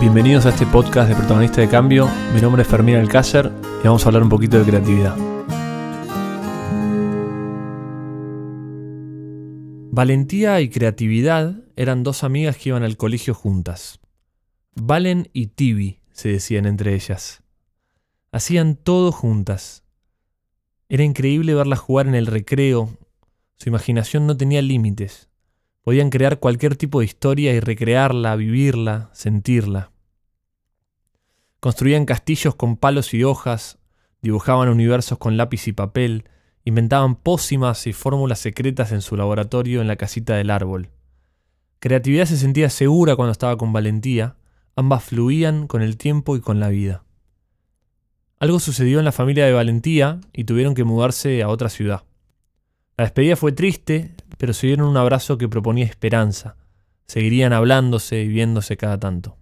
Bienvenidos a este podcast de Protagonista de Cambio. Mi nombre es Fermín Alcácer y vamos a hablar un poquito de creatividad. Valentía y creatividad eran dos amigas que iban al colegio juntas. Valen y Tibi, se decían entre ellas. Hacían todo juntas. Era increíble verlas jugar en el recreo. Su imaginación no tenía límites. Podían crear cualquier tipo de historia y recrearla, vivirla, sentirla. Construían castillos con palos y hojas, dibujaban universos con lápiz y papel, inventaban pócimas y fórmulas secretas en su laboratorio en la casita del árbol. Creatividad se sentía segura cuando estaba con valentía, ambas fluían con el tiempo y con la vida. Algo sucedió en la familia de Valentía y tuvieron que mudarse a otra ciudad. La despedida fue triste, pero se dieron un abrazo que proponía esperanza. Seguirían hablándose y viéndose cada tanto.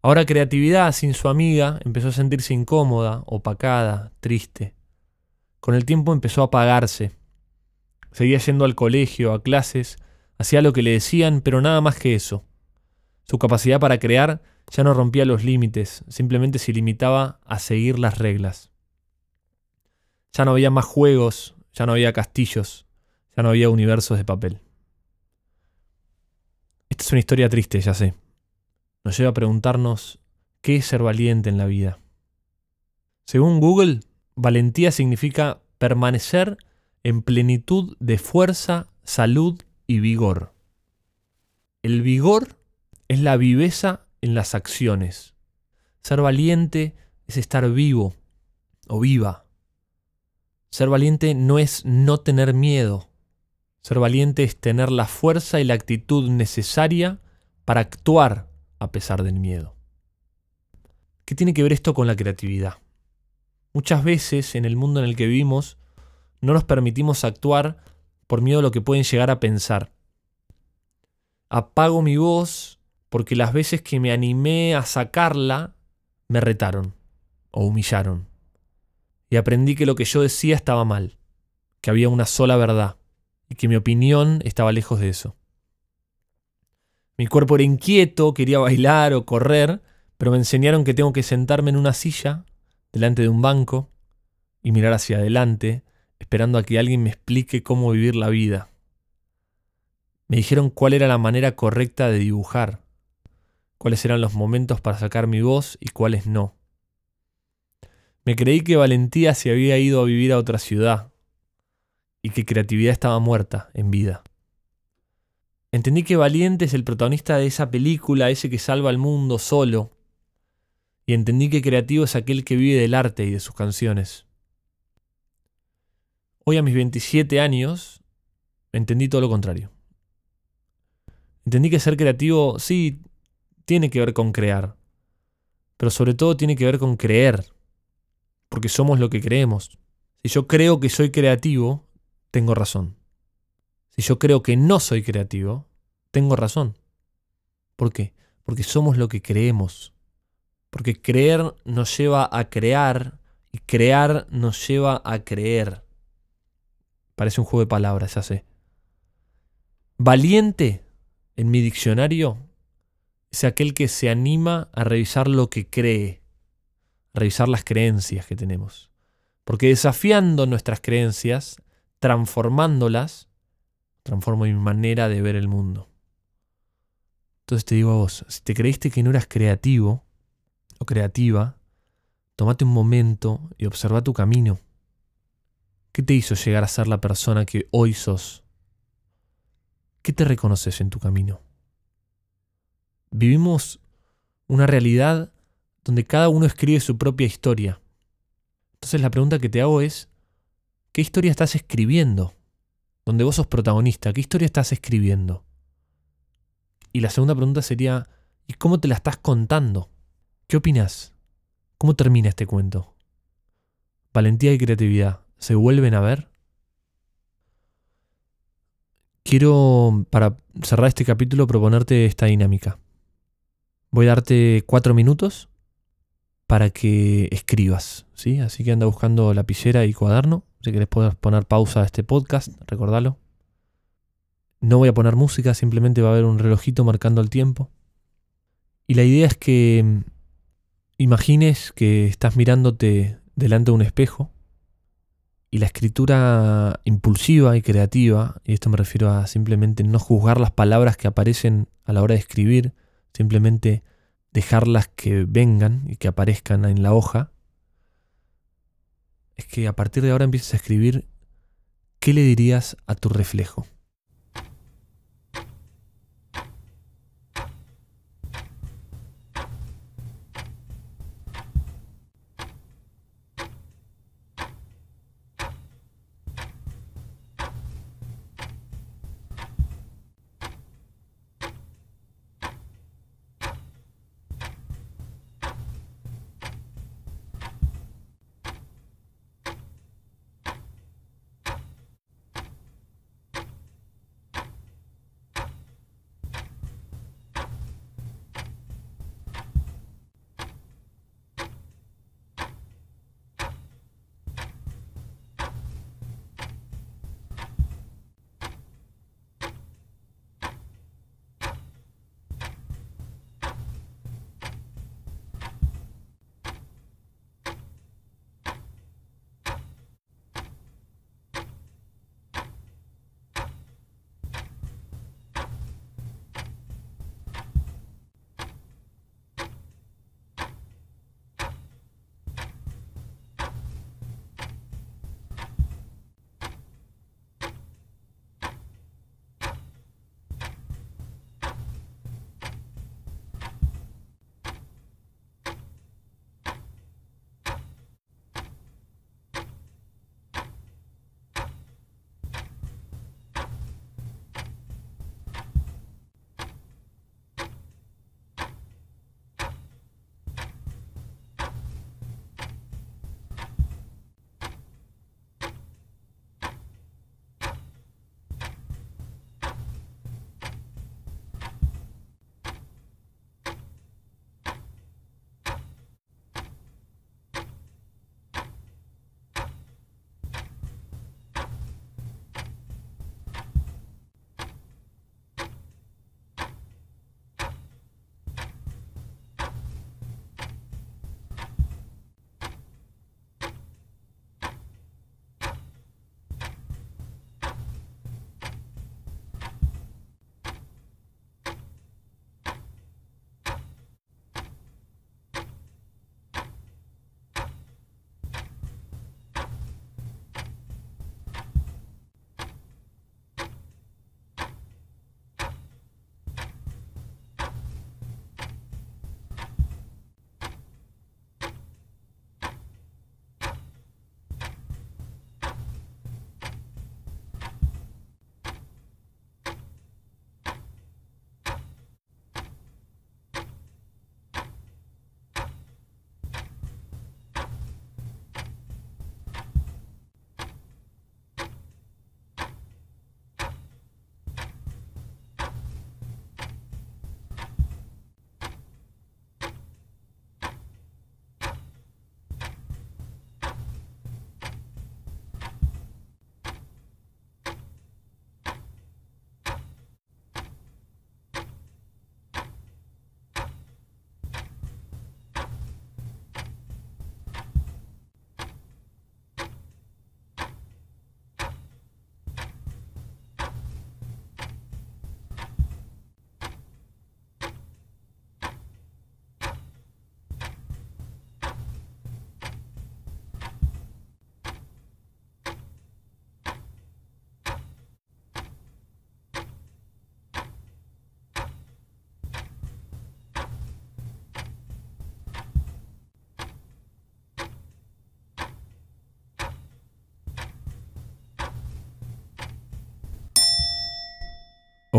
Ahora creatividad, sin su amiga, empezó a sentirse incómoda, opacada, triste. Con el tiempo empezó a apagarse. Seguía yendo al colegio, a clases, hacía lo que le decían, pero nada más que eso. Su capacidad para crear ya no rompía los límites, simplemente se limitaba a seguir las reglas. Ya no había más juegos, ya no había castillos, ya no había universos de papel. Esta es una historia triste, ya sé. Nos lleva a preguntarnos qué es ser valiente en la vida. Según Google, valentía significa permanecer en plenitud de fuerza, salud y vigor. El vigor es la viveza en las acciones. Ser valiente es estar vivo o viva. Ser valiente no es no tener miedo. Ser valiente es tener la fuerza y la actitud necesaria para actuar a pesar del miedo. ¿Qué tiene que ver esto con la creatividad? Muchas veces en el mundo en el que vivimos no nos permitimos actuar por miedo a lo que pueden llegar a pensar. Apago mi voz porque las veces que me animé a sacarla me retaron o humillaron y aprendí que lo que yo decía estaba mal, que había una sola verdad y que mi opinión estaba lejos de eso. Mi cuerpo era inquieto, quería bailar o correr, pero me enseñaron que tengo que sentarme en una silla, delante de un banco, y mirar hacia adelante, esperando a que alguien me explique cómo vivir la vida. Me dijeron cuál era la manera correcta de dibujar, cuáles eran los momentos para sacar mi voz y cuáles no. Me creí que valentía se había ido a vivir a otra ciudad y que creatividad estaba muerta en vida. Entendí que Valiente es el protagonista de esa película, ese que salva al mundo solo. Y entendí que creativo es aquel que vive del arte y de sus canciones. Hoy a mis 27 años, entendí todo lo contrario. Entendí que ser creativo sí tiene que ver con crear, pero sobre todo tiene que ver con creer porque somos lo que creemos. Si yo creo que soy creativo, tengo razón. Si yo creo que no soy creativo, tengo razón. ¿Por qué? Porque somos lo que creemos. Porque creer nos lleva a crear y crear nos lleva a creer. Parece un juego de palabras, ya sé. Valiente, en mi diccionario, es aquel que se anima a revisar lo que cree revisar las creencias que tenemos. Porque desafiando nuestras creencias, transformándolas, transformo mi manera de ver el mundo. Entonces te digo a vos, si te creíste que no eras creativo o creativa, tomate un momento y observa tu camino. ¿Qué te hizo llegar a ser la persona que hoy sos? ¿Qué te reconoces en tu camino? Vivimos una realidad donde cada uno escribe su propia historia. Entonces la pregunta que te hago es, ¿qué historia estás escribiendo? Donde vos sos protagonista, ¿qué historia estás escribiendo? Y la segunda pregunta sería, ¿y cómo te la estás contando? ¿Qué opinas? ¿Cómo termina este cuento? ¿Valentía y creatividad se vuelven a ver? Quiero, para cerrar este capítulo, proponerte esta dinámica. Voy a darte cuatro minutos para que escribas, ¿sí? Así que anda buscando lapicera y cuaderno. Si querés puedes poner pausa a este podcast, recordalo. No voy a poner música, simplemente va a haber un relojito marcando el tiempo. Y la idea es que mm, imagines que estás mirándote delante de un espejo y la escritura impulsiva y creativa, y esto me refiero a simplemente no juzgar las palabras que aparecen a la hora de escribir, simplemente dejarlas que vengan y que aparezcan en la hoja, es que a partir de ahora empieces a escribir qué le dirías a tu reflejo.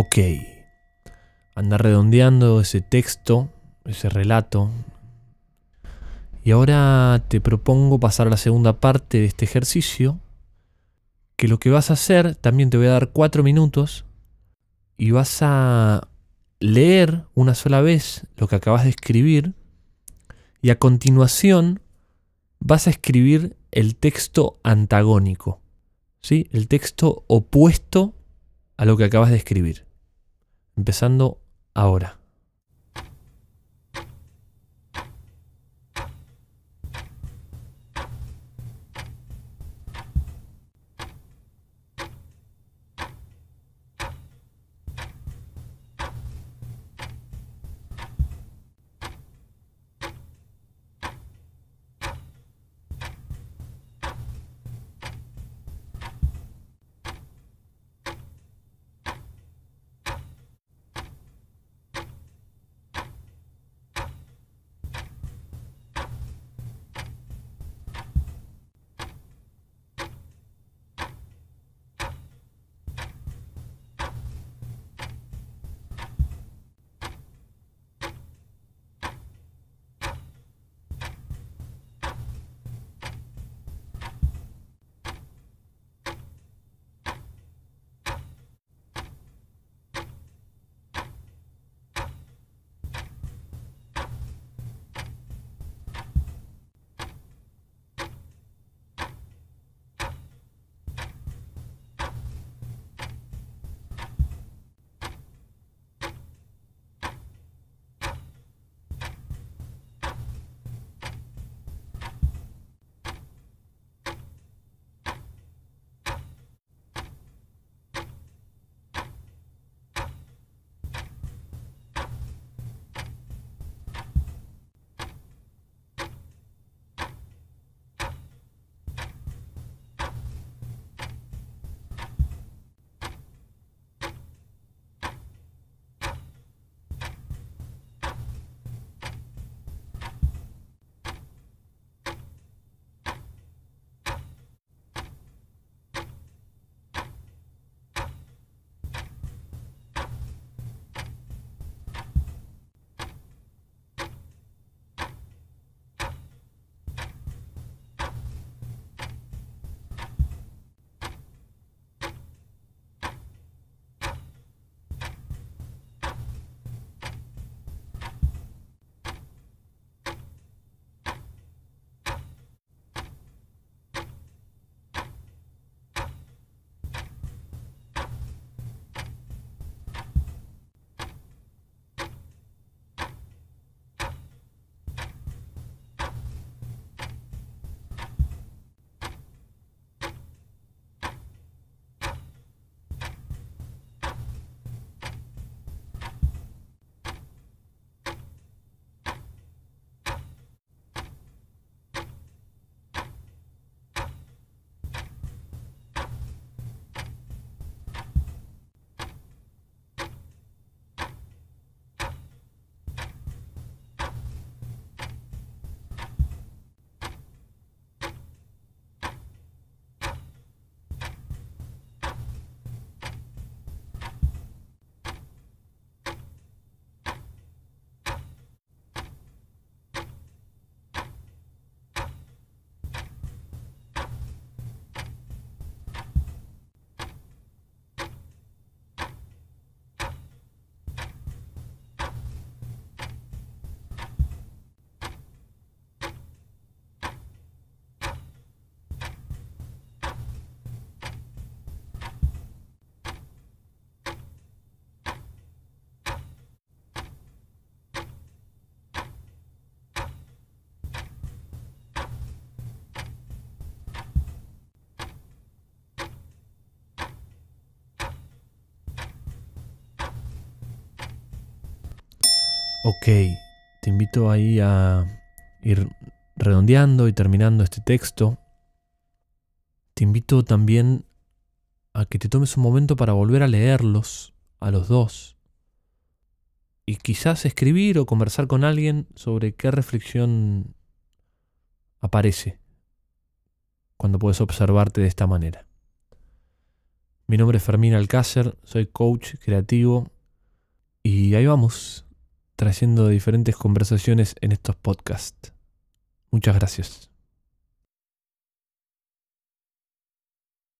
Ok. Anda redondeando ese texto, ese relato. Y ahora te propongo pasar a la segunda parte de este ejercicio. Que lo que vas a hacer, también te voy a dar cuatro minutos. Y vas a leer una sola vez lo que acabas de escribir. Y a continuación vas a escribir el texto antagónico. ¿Sí? El texto opuesto a lo que acabas de escribir empezando ahora. Ok, te invito ahí a ir redondeando y terminando este texto. Te invito también a que te tomes un momento para volver a leerlos a los dos y quizás escribir o conversar con alguien sobre qué reflexión aparece cuando puedes observarte de esta manera. Mi nombre es Fermín Alcácer, soy coach creativo y ahí vamos, trayendo diferentes conversaciones en estos podcasts. Muchas gracias.